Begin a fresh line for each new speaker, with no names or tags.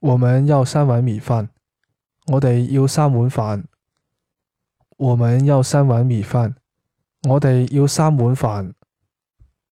我们要三碗米饭。我哋要三碗饭。我们要三碗米饭。我哋要三碗饭。